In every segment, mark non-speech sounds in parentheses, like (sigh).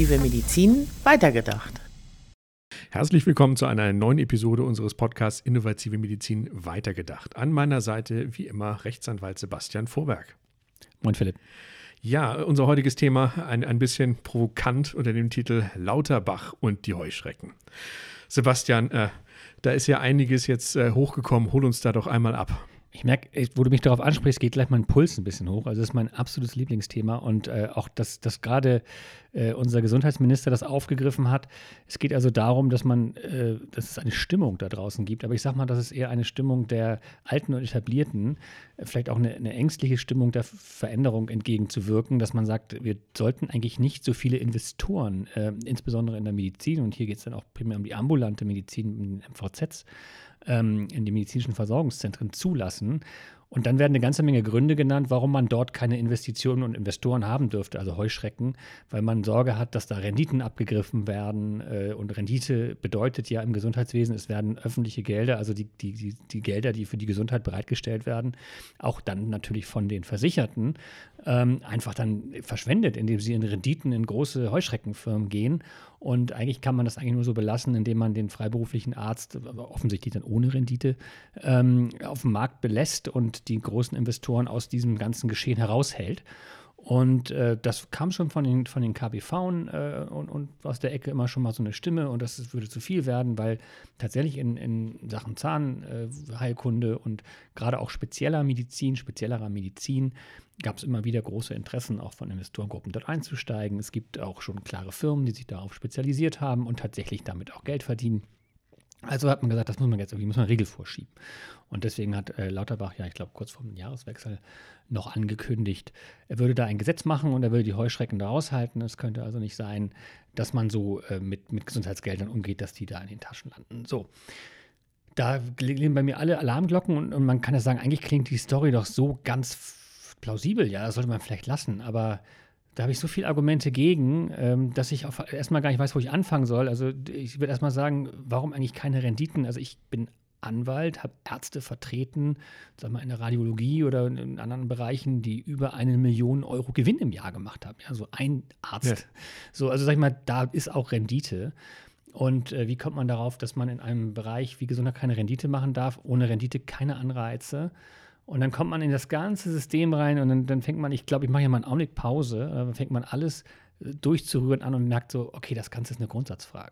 Innovative Medizin weitergedacht. Herzlich willkommen zu einer neuen Episode unseres Podcasts Innovative Medizin weitergedacht. An meiner Seite wie immer Rechtsanwalt Sebastian Vorberg. Moin Philipp. Ja, unser heutiges Thema ein, ein bisschen provokant unter dem Titel Lauterbach und die Heuschrecken. Sebastian, äh, da ist ja einiges jetzt äh, hochgekommen. Hol uns da doch einmal ab. Ich merke, wo du mich darauf ansprichst, geht gleich mein Puls ein bisschen hoch. Also das ist mein absolutes Lieblingsthema und äh, auch, dass, dass gerade äh, unser Gesundheitsminister das aufgegriffen hat. Es geht also darum, dass man, äh, dass es eine Stimmung da draußen gibt. Aber ich sage mal, das ist eher eine Stimmung der Alten und Etablierten, äh, vielleicht auch eine, eine, ängstliche Stimmung der Veränderung entgegenzuwirken, dass man sagt, wir sollten eigentlich nicht so viele Investoren, äh, insbesondere in der Medizin, und hier geht es dann auch primär um die ambulante Medizin, in MVZs, ähm, in die medizinischen Versorgungszentren zulassen. Und dann werden eine ganze Menge Gründe genannt, warum man dort keine Investitionen und Investoren haben dürfte, also Heuschrecken, weil man Sorge hat, dass da Renditen abgegriffen werden. Äh, und Rendite bedeutet ja im Gesundheitswesen, es werden öffentliche Gelder, also die, die, die, Gelder, die für die Gesundheit bereitgestellt werden, auch dann natürlich von den Versicherten, ähm, einfach dann verschwendet, indem sie in Renditen in große Heuschreckenfirmen gehen und eigentlich kann man das eigentlich nur so belassen, indem man den freiberuflichen Arzt, offensichtlich dann ohne Rendite, ähm, auf dem Markt belässt und die großen Investoren aus diesem ganzen Geschehen heraushält. Und äh, das kam schon von den, von den KBV äh, und, und, aus der Ecke immer schon mal so eine Stimme und das würde zu viel werden, weil tatsächlich in, in Sachen Zahnheilkunde äh, und gerade auch spezieller Medizin, speziellerer Medizin gab es immer wieder große Interessen, auch von Investorengruppen dort einzusteigen. Es gibt auch schon klare Firmen, die sich darauf spezialisiert haben und tatsächlich damit auch Geld verdienen. Also hat man gesagt, das muss man jetzt irgendwie, muss man Regel vorschieben. Und deswegen hat äh, Lauterbach, ja, ich glaube, kurz vor dem Jahreswechsel noch angekündigt, er würde da ein Gesetz machen und er würde die Heuschrecken da raushalten. Es könnte also nicht sein, dass man so äh, mit, mit Gesundheitsgeldern umgeht, dass die da in den Taschen landen. So. Da klingen bei mir alle Alarmglocken und, und man kann ja sagen, eigentlich klingt die Story doch so ganz plausibel, ja, das sollte man vielleicht lassen, aber da habe ich so viele Argumente gegen, ähm, dass ich erstmal gar nicht weiß, wo ich anfangen soll. Also ich würde erstmal sagen, warum eigentlich keine Renditen? Also ich bin Anwalt, habe Ärzte vertreten, sag mal in der Radiologie oder in anderen Bereichen, die über eine Million Euro Gewinn im Jahr gemacht haben. Ja, so ein Arzt. Ja. So, also sag ich mal, da ist auch Rendite. Und äh, wie kommt man darauf, dass man in einem Bereich wie Gesundheit keine Rendite machen darf? Ohne Rendite keine Anreize. Und dann kommt man in das ganze System rein und dann, dann fängt man, ich glaube, ich mache ja mal einen Augenblick Pause, dann fängt man alles äh, durchzurühren an und merkt so, okay, das Ganze ist eine Grundsatzfrage.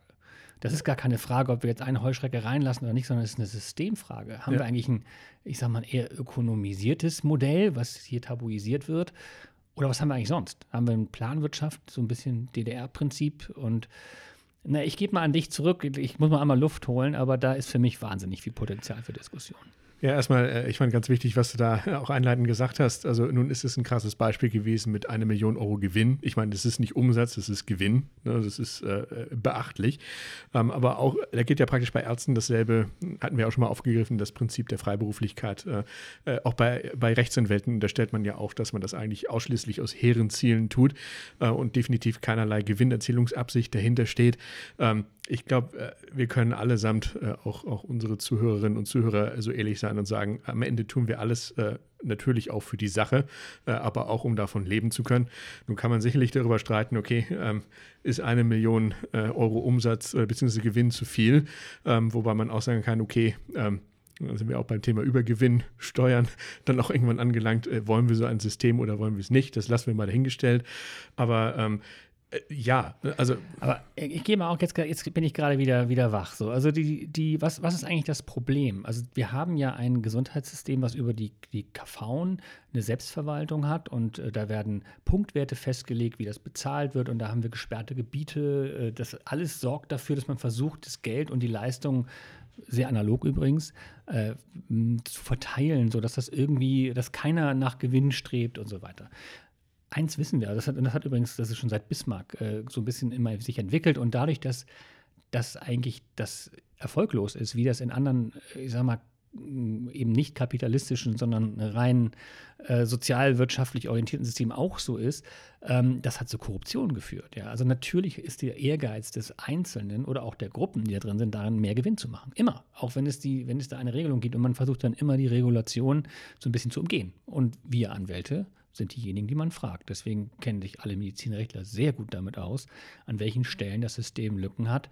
Das ist gar keine Frage, ob wir jetzt eine Heuschrecke reinlassen oder nicht, sondern es ist eine Systemfrage. Haben ja. wir eigentlich ein, ich sage mal, eher ökonomisiertes Modell, was hier tabuisiert wird? Oder was haben wir eigentlich sonst? Haben wir eine Planwirtschaft, so ein bisschen DDR-Prinzip und na, ich gebe mal an dich zurück. Ich muss mal einmal Luft holen, aber da ist für mich wahnsinnig viel Potenzial für Diskussion. Ja, erstmal, äh, ich fand ganz wichtig, was du da (laughs) auch einleitend gesagt hast. Also nun ist es ein krasses Beispiel gewesen mit einer Million Euro Gewinn. Ich meine, das ist nicht Umsatz, das ist Gewinn. Ne? Das ist äh, beachtlich. Ähm, aber auch, da geht ja praktisch bei Ärzten dasselbe, hatten wir auch schon mal aufgegriffen, das Prinzip der Freiberuflichkeit. Äh, äh, auch bei, bei Rechtsanwälten, da stellt man ja auch, dass man das eigentlich ausschließlich aus hehren Zielen tut äh, und definitiv keinerlei Gewinnerzielungsabsicht dahinter steht. Ähm, ich glaube, äh, wir können allesamt, äh, auch, auch unsere Zuhörerinnen und Zuhörer, so ehrlich sein und sagen, am Ende tun wir alles äh, natürlich auch für die Sache, aber auch um davon leben zu können. Nun kann man sicherlich darüber streiten, okay, ähm, ist eine Million Euro Umsatz bzw. Gewinn zu viel, ähm, wobei man auch sagen kann, okay, ähm, da sind wir auch beim Thema Übergewinn, Steuern, (laughs) dann auch irgendwann angelangt, wollen wir so ein System oder wollen wir es nicht? Das lassen wir mal dahingestellt. Aber ja, also. Aber ich gehe mal auch jetzt, jetzt bin ich gerade wieder, wieder wach. So. Also die, die, was, was ist eigentlich das Problem? Also wir haben ja ein Gesundheitssystem, was über die, die KV eine Selbstverwaltung hat und äh, da werden Punktwerte festgelegt, wie das bezahlt wird und da haben wir gesperrte Gebiete. Äh, das alles sorgt dafür, dass man versucht, das Geld und die Leistung sehr analog übrigens, äh, zu verteilen, sodass das irgendwie, dass keiner nach Gewinn strebt und so weiter eins wissen wir, das hat, das hat übrigens, das ist schon seit Bismarck äh, so ein bisschen immer sich entwickelt und dadurch, dass das eigentlich das erfolglos ist, wie das in anderen, äh, ich sag mal, eben nicht kapitalistischen, sondern rein äh, sozialwirtschaftlich orientierten Systemen auch so ist, ähm, das hat zu Korruption geführt. Ja? Also natürlich ist der Ehrgeiz des Einzelnen oder auch der Gruppen, die da drin sind, daran mehr Gewinn zu machen. Immer. Auch wenn es, die, wenn es da eine Regelung gibt und man versucht dann immer die Regulation so ein bisschen zu umgehen. Und wir Anwälte sind diejenigen, die man fragt. Deswegen kennen sich alle Medizinrechtler sehr gut damit aus, an welchen Stellen das System Lücken hat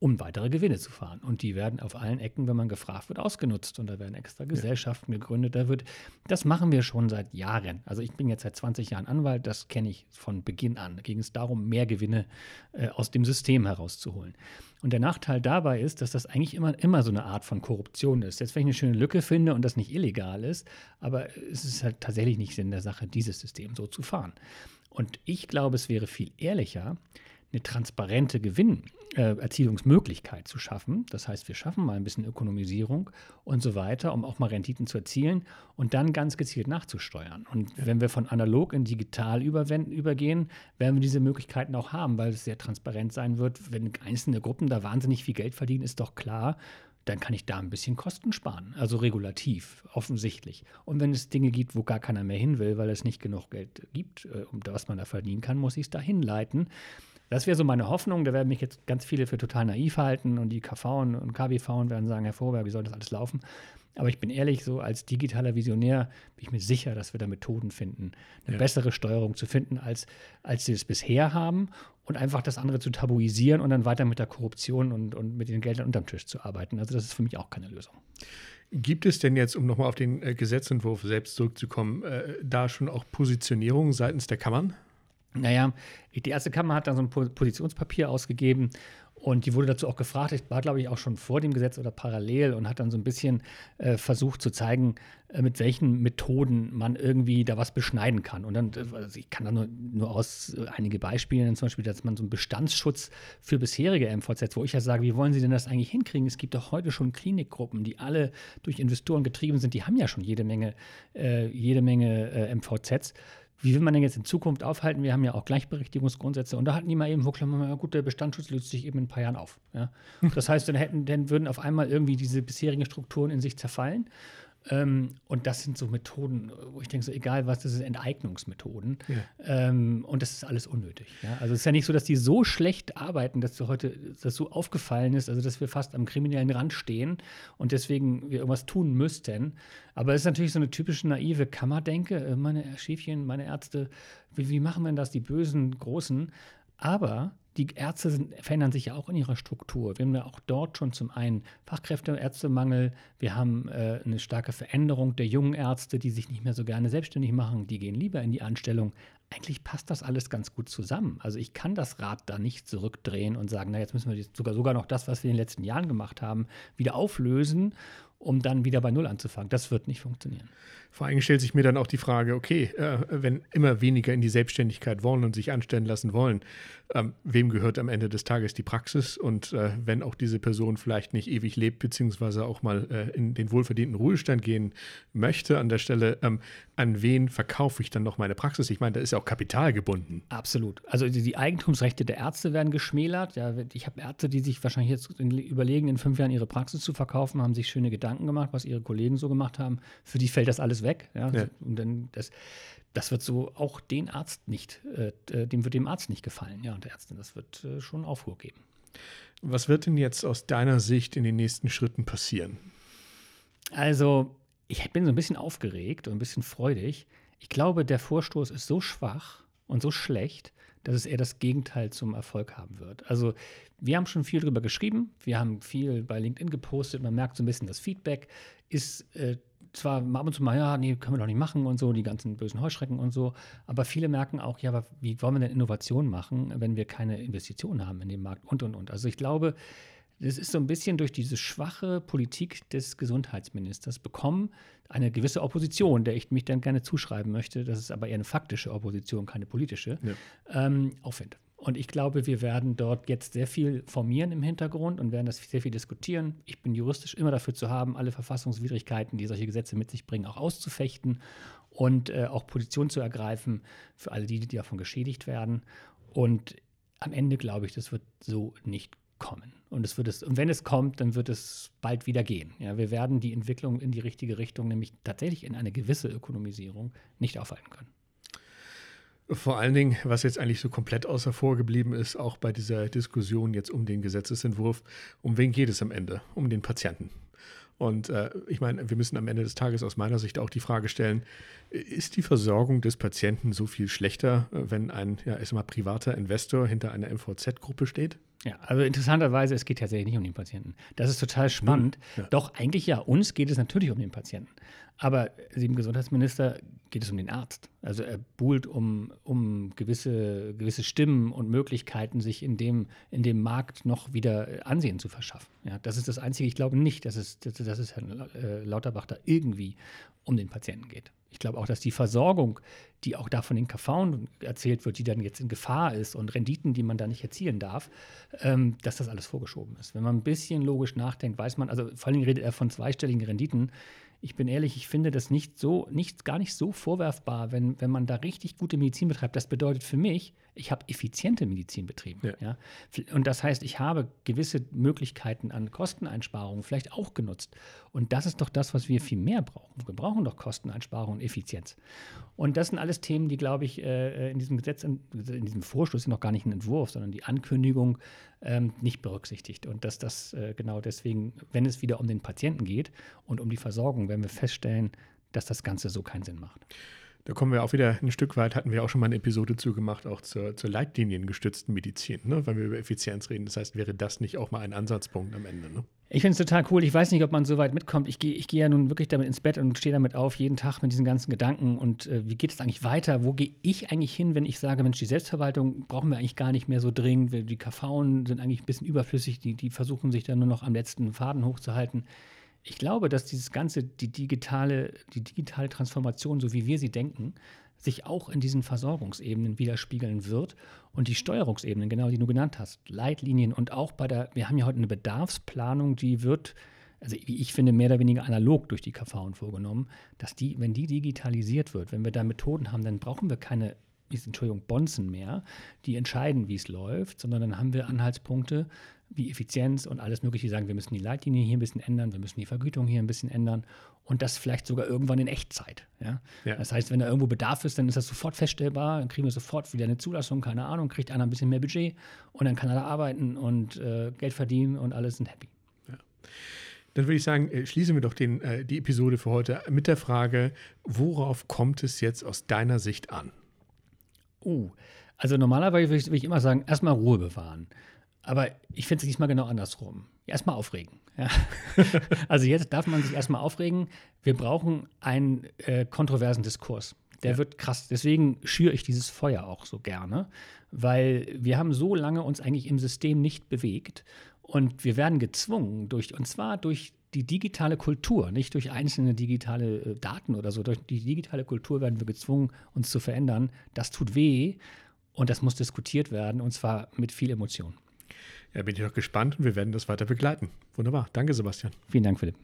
um weitere Gewinne zu fahren. Und die werden auf allen Ecken, wenn man gefragt wird, ausgenutzt. Und da werden extra Gesellschaften ja. gegründet. Da wird, das machen wir schon seit Jahren. Also ich bin jetzt seit 20 Jahren Anwalt, das kenne ich von Beginn an. Da ging es darum, mehr Gewinne äh, aus dem System herauszuholen. Und der Nachteil dabei ist, dass das eigentlich immer, immer so eine Art von Korruption ist. Jetzt, wenn ich eine schöne Lücke finde und das nicht illegal ist, aber es ist halt tatsächlich nicht Sinn der Sache, dieses System so zu fahren. Und ich glaube, es wäre viel ehrlicher, eine transparente Gewinnerzielungsmöglichkeit zu schaffen. Das heißt, wir schaffen mal ein bisschen Ökonomisierung und so weiter, um auch mal Renditen zu erzielen und dann ganz gezielt nachzusteuern. Und ja. wenn wir von analog in digital übergehen, werden wir diese Möglichkeiten auch haben, weil es sehr transparent sein wird. Wenn einzelne Gruppen da wahnsinnig viel Geld verdienen, ist doch klar, dann kann ich da ein bisschen Kosten sparen. Also regulativ, offensichtlich. Und wenn es Dinge gibt, wo gar keiner mehr hin will, weil es nicht genug Geld gibt, äh, um was man da verdienen kann, muss ich es da hinleiten. Das wäre so meine Hoffnung. Da werden mich jetzt ganz viele für total naiv halten und die KV und KBV werden sagen, Herr Vorberg, wie soll das alles laufen? Aber ich bin ehrlich, so als digitaler Visionär bin ich mir sicher, dass wir da Methoden finden, eine ja. bessere Steuerung zu finden, als, als sie es bisher haben und einfach das andere zu tabuisieren und dann weiter mit der Korruption und, und mit den Geldern unterm Tisch zu arbeiten. Also das ist für mich auch keine Lösung. Gibt es denn jetzt, um nochmal auf den äh, Gesetzentwurf selbst zurückzukommen, äh, da schon auch Positionierung seitens der Kammern? Naja, die erste Kammer hat dann so ein Positionspapier ausgegeben und die wurde dazu auch gefragt. Ich war, glaube ich, auch schon vor dem Gesetz oder parallel und hat dann so ein bisschen äh, versucht zu zeigen, äh, mit welchen Methoden man irgendwie da was beschneiden kann. Und dann, äh, also ich kann da nur, nur aus äh, einige Beispiele nennen, zum Beispiel, dass man so einen Bestandsschutz für bisherige MVZs, wo ich ja sage, wie wollen Sie denn das eigentlich hinkriegen? Es gibt doch heute schon Klinikgruppen, die alle durch Investoren getrieben sind, die haben ja schon jede Menge, äh, jede Menge äh, MVZs wie will man denn jetzt in Zukunft aufhalten? Wir haben ja auch Gleichberechtigungsgrundsätze und da hatten die mal eben, wo klammern wir, ja gut, der Bestandsschutz löst sich eben in ein paar Jahren auf. Ja? (laughs) Das heißt, dann hätten, dann würden auf einmal irgendwie diese bisherigen Strukturen in sich zerfallen ähm, und das sind so Methoden, wo ich denke, so egal was, das sind Enteignungsmethoden. Ja. Ähm, und das ist alles unnötig. Ja? Also es ist ja nicht so, dass die so schlecht arbeiten, dass heute das so aufgefallen ist, also dass wir fast am kriminellen Rand stehen und deswegen wir irgendwas tun müssten. Aber es ist natürlich so eine typische naive Kammerdenke. Äh, meine Schäfchen, meine Ärzte, wie, wie machen wir denn das, die bösen Großen? Aber die Ärzte sind, verändern sich ja auch in ihrer Struktur. Wir haben ja auch dort schon zum einen Fachkräfte- und Ärztemangel. Wir haben äh, eine starke Veränderung der jungen Ärzte, die sich nicht mehr so gerne selbstständig machen. Die gehen lieber in die Anstellung. Eigentlich passt das alles ganz gut zusammen. Also ich kann das Rad da nicht zurückdrehen und sagen, na jetzt müssen wir sogar, sogar noch das, was wir in den letzten Jahren gemacht haben, wieder auflösen, um dann wieder bei Null anzufangen. Das wird nicht funktionieren. Vor allem stellt sich mir dann auch die Frage, okay, äh, wenn immer weniger in die Selbstständigkeit wollen und sich anstellen lassen wollen, ähm, wem gehört am Ende des Tages die Praxis? Und äh, wenn auch diese Person vielleicht nicht ewig lebt, beziehungsweise auch mal äh, in den wohlverdienten Ruhestand gehen möchte an der Stelle, ähm, an wen verkaufe ich dann noch meine Praxis? Ich meine, da ist ja auch Kapital gebunden. Absolut. Also die, die Eigentumsrechte der Ärzte werden geschmälert. Ja, ich habe Ärzte, die sich wahrscheinlich jetzt überlegen, in fünf Jahren ihre Praxis zu verkaufen, haben sich schöne Gedanken gemacht, was ihre Kollegen so gemacht haben. Für die fällt das alles weg. Ja? ja. Und dann das, das wird so auch den Arzt nicht, äh, äh, dem wird dem Arzt nicht gefallen, ja, und der Ärztin. Das wird äh, schon Aufruhr geben. Was wird denn jetzt aus deiner Sicht in den nächsten Schritten passieren? Also, ich bin so ein bisschen aufgeregt und ein bisschen freudig. Ich glaube, der Vorstoß ist so schwach und so schlecht, dass es eher das Gegenteil zum Erfolg haben wird. Also wir haben schon viel darüber geschrieben, wir haben viel bei LinkedIn gepostet, man merkt so ein bisschen, das Feedback ist äh, zwar ab und zu mal, ja, nee, können wir doch nicht machen und so, die ganzen bösen Heuschrecken und so, aber viele merken auch, ja, aber wie wollen wir denn Innovation machen, wenn wir keine Investitionen haben in den Markt und, und, und. Also ich glaube, das ist so ein bisschen durch diese schwache Politik des Gesundheitsministers bekommen, eine gewisse Opposition, der ich mich dann gerne zuschreiben möchte, das ist aber eher eine faktische Opposition, keine politische, ja. ähm, Aufwind. Und ich glaube, wir werden dort jetzt sehr viel formieren im Hintergrund und werden das sehr viel diskutieren. Ich bin juristisch immer dafür zu haben, alle Verfassungswidrigkeiten, die solche Gesetze mit sich bringen, auch auszufechten und äh, auch Position zu ergreifen für alle die, die davon geschädigt werden. Und am Ende glaube ich, das wird so nicht kommen. Und, es wird es, und wenn es kommt, dann wird es bald wieder gehen. Ja, wir werden die Entwicklung in die richtige Richtung, nämlich tatsächlich in eine gewisse Ökonomisierung, nicht aufhalten können. Vor allen Dingen, was jetzt eigentlich so komplett außer vorgeblieben ist, auch bei dieser Diskussion jetzt um den Gesetzesentwurf, um wen geht es am Ende? Um den Patienten. Und äh, ich meine, wir müssen am Ende des Tages aus meiner Sicht auch die Frage stellen, ist die Versorgung des Patienten so viel schlechter, äh, wenn ein, ja, ich sag mal, privater Investor hinter einer MVZ-Gruppe steht? Ja, also interessanterweise, es geht tatsächlich nicht um den Patienten. Das ist total spannend. Ja. Doch, eigentlich ja, uns geht es natürlich um den Patienten. Aber dem Gesundheitsminister geht es um den Arzt. Also er buhlt um, um gewisse, gewisse Stimmen und Möglichkeiten, sich in dem, in dem Markt noch wieder Ansehen zu verschaffen. Ja, das ist das Einzige. Ich glaube nicht, dass es, dass, dass es Herrn äh, Lauterbach da irgendwie um den Patienten geht. Ich glaube auch, dass die Versorgung, die auch da von den KV erzählt wird, die dann jetzt in Gefahr ist und Renditen, die man da nicht erzielen darf, ähm, dass das alles vorgeschoben ist. Wenn man ein bisschen logisch nachdenkt, weiß man, also vor allem redet er von zweistelligen Renditen ich bin ehrlich, ich finde das nicht so, nicht, gar nicht so vorwerfbar, wenn, wenn man da richtig gute Medizin betreibt. Das bedeutet für mich, ich habe effiziente Medizin betrieben. Ja. ja. Und das heißt, ich habe gewisse Möglichkeiten an Kosteneinsparungen vielleicht auch genutzt. Und das ist doch das, was wir viel mehr brauchen. Wir brauchen doch Kosteneinsparungen und Effizienz. Und das sind alles Themen, die, glaube ich, äh, in diesem Gesetz, in, diesem Vorschluss noch gar nicht ein Entwurf, sondern die Ankündigung ähm, nicht berücksichtigt. Und dass das äh, genau deswegen, wenn es wieder um den Patienten geht und um die Versorgung, werden wir feststellen, dass das Ganze so keinen Sinn macht. Da kommen wir auch wieder ein Stück weit, hatten wir auch schon mal eine Episode zugemacht, auch zur, zur leitliniengestützten Medizin, ne? wenn wir über Effizienz reden. Das heißt, wäre das nicht auch mal ein Ansatzpunkt am Ende? Ne? Ich finde es total cool. Ich weiß nicht, ob man so weit mitkommt. Ich gehe ich geh ja nun wirklich damit ins Bett und stehe damit auf, jeden Tag mit diesen ganzen Gedanken. Und äh, wie geht es eigentlich weiter? Wo gehe ich eigentlich hin, wenn ich sage, Mensch, die Selbstverwaltung brauchen wir eigentlich gar nicht mehr so dringend. Die KV sind eigentlich ein bisschen überflüssig. Die, die versuchen sich dann nur noch am letzten Faden hochzuhalten ich glaube, dass dieses ganze, die digitale, die digitale Transformation, so wie wir sie denken, sich auch in diesen Versorgungsebenen widerspiegeln wird und die Steuerungsebenen, genau die du genannt hast, Leitlinien und auch bei der, wir haben ja heute eine Bedarfsplanung, die wird, also wie ich finde, mehr oder weniger analog durch die KV vorgenommen, dass die, wenn die digitalisiert wird, wenn wir da Methoden haben, dann brauchen wir keine Entschuldigung, Bonzen mehr, die entscheiden, wie es läuft, sondern dann haben wir Anhaltspunkte wie Effizienz und alles Mögliche, die sagen, wir müssen die Leitlinie hier ein bisschen ändern, wir müssen die Vergütung hier ein bisschen ändern und das vielleicht sogar irgendwann in Echtzeit. Ja? ja. Das heißt, wenn da irgendwo Bedarf ist, dann ist das sofort feststellbar, dann kriegen wir sofort wieder eine Zulassung, keine Ahnung, kriegt einer ein bisschen mehr Budget und dann kann er da arbeiten und äh, Geld verdienen und alle sind happy. Ja. Dann würde ich sagen, äh, schließen wir doch den, äh, die Episode für heute mit der Frage, worauf kommt es jetzt aus deiner Sicht an? Uh, also normalerweise würde ich, ich immer sagen, erstmal Ruhe bewahren. Aber ich finde es diesmal genau andersrum. Erstmal aufregen. Ja. (laughs) also jetzt darf man sich erstmal aufregen. Wir brauchen einen äh, kontroversen Diskurs. Der ja. wird krass. Deswegen schüre ich dieses Feuer auch so gerne, weil wir haben so lange uns eigentlich im System nicht bewegt und wir werden gezwungen durch, und zwar durch die digitale Kultur, nicht durch einzelne digitale äh, Daten oder so, durch die digitale Kultur werden wir gezwungen, uns zu verändern. Das tut weh und das muss diskutiert werden und zwar mit viel Emotion. Ja, bin ich auch gespannt und wir werden das weiter begleiten. Wunderbar. Danke, Sebastian. Vielen Dank, Philipp.